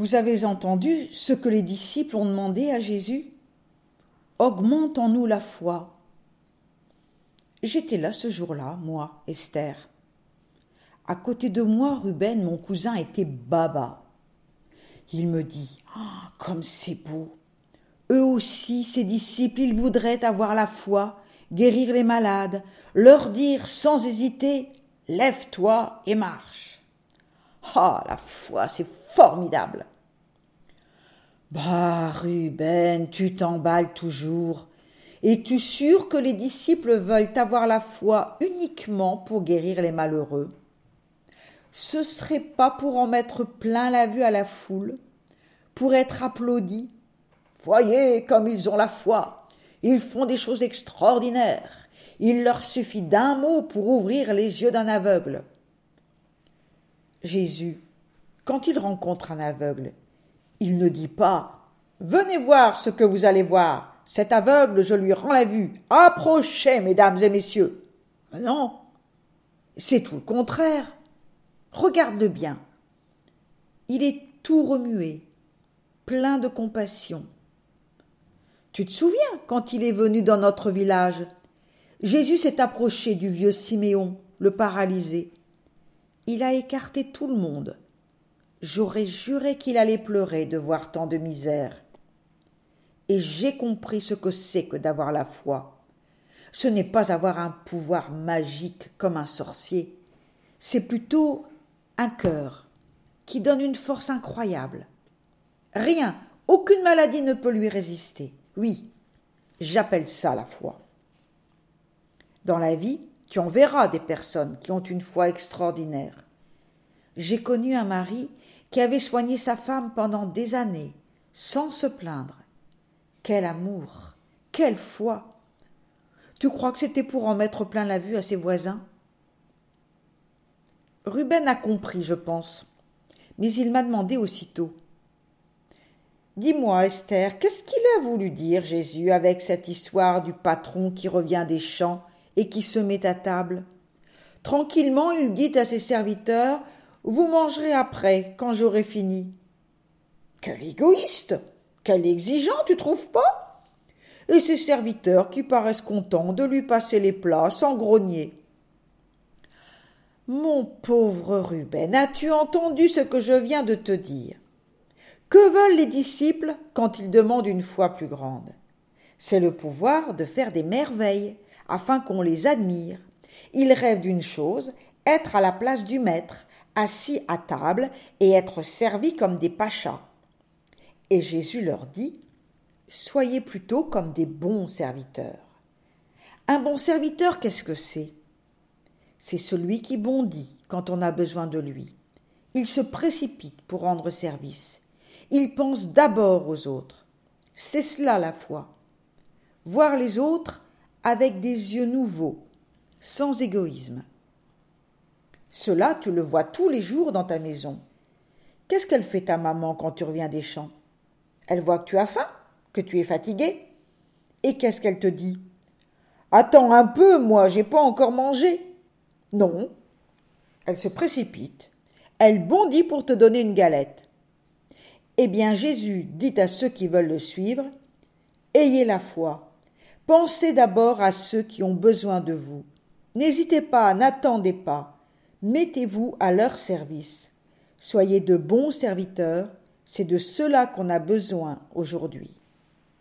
Vous avez entendu ce que les disciples ont demandé à Jésus? Augmente en nous la foi. J'étais là ce jour-là, moi, Esther. À côté de moi, Ruben, mon cousin, était baba. Il me dit ah, Comme c'est beau Eux aussi, ses disciples, ils voudraient avoir la foi, guérir les malades, leur dire sans hésiter Lève-toi et marche. Ah, la foi, c'est formidable. Bah, Ruben, tu t'emballes toujours. Es-tu sûr que les disciples veulent avoir la foi uniquement pour guérir les malheureux? Ce serait pas pour en mettre plein la vue à la foule, pour être applaudis? Voyez comme ils ont la foi. Ils font des choses extraordinaires. Il leur suffit d'un mot pour ouvrir les yeux d'un aveugle. Jésus, quand il rencontre un aveugle, il ne dit pas Venez voir ce que vous allez voir. Cet aveugle, je lui rends la vue. Approchez, mesdames et messieurs. Non, c'est tout le contraire. Regarde-le bien. Il est tout remué, plein de compassion. Tu te souviens quand il est venu dans notre village? Jésus s'est approché du vieux Siméon, le paralysé. Il a écarté tout le monde. J'aurais juré qu'il allait pleurer de voir tant de misère. Et j'ai compris ce que c'est que d'avoir la foi. Ce n'est pas avoir un pouvoir magique comme un sorcier, c'est plutôt un cœur qui donne une force incroyable. Rien, aucune maladie ne peut lui résister. Oui, j'appelle ça la foi. Dans la vie, tu en verras des personnes qui ont une foi extraordinaire. J'ai connu un mari qui avait soigné sa femme pendant des années, sans se plaindre. Quel amour, quelle foi. Tu crois que c'était pour en mettre plein la vue à ses voisins? Ruben a compris, je pense, mais il m'a demandé aussitôt. Dis-moi, Esther, qu'est-ce qu'il a voulu dire, Jésus, avec cette histoire du patron qui revient des champs? Et qui se met à table. Tranquillement, il dit à ses serviteurs vous mangerez après, quand j'aurai fini. Quel égoïste! Quel exigeant, tu trouves pas? Et ses serviteurs qui paraissent contents de lui passer les plats sans grogner. Mon pauvre Ruben, as-tu entendu ce que je viens de te dire? Que veulent les disciples quand ils demandent une foi plus grande? C'est le pouvoir de faire des merveilles, afin qu'on les admire. Ils rêvent d'une chose, être à la place du maître, assis à table et être servis comme des pachas. Et Jésus leur dit Soyez plutôt comme des bons serviteurs. Un bon serviteur, qu'est-ce que c'est? C'est celui qui bondit quand on a besoin de lui. Il se précipite pour rendre service. Il pense d'abord aux autres. C'est cela la foi. Voir les autres avec des yeux nouveaux, sans égoïsme. Cela, tu le vois tous les jours dans ta maison. Qu'est-ce qu'elle fait ta maman quand tu reviens des champs? Elle voit que tu as faim, que tu es fatigué. Et qu'est-ce qu'elle te dit? Attends un peu, moi, j'ai pas encore mangé. Non. Elle se précipite. Elle bondit pour te donner une galette. Eh bien, Jésus dit à ceux qui veulent le suivre Ayez la foi. Pensez d'abord à ceux qui ont besoin de vous. N'hésitez pas, n'attendez pas mettez-vous à leur service. Soyez de bons serviteurs, c'est de cela qu'on a besoin aujourd'hui.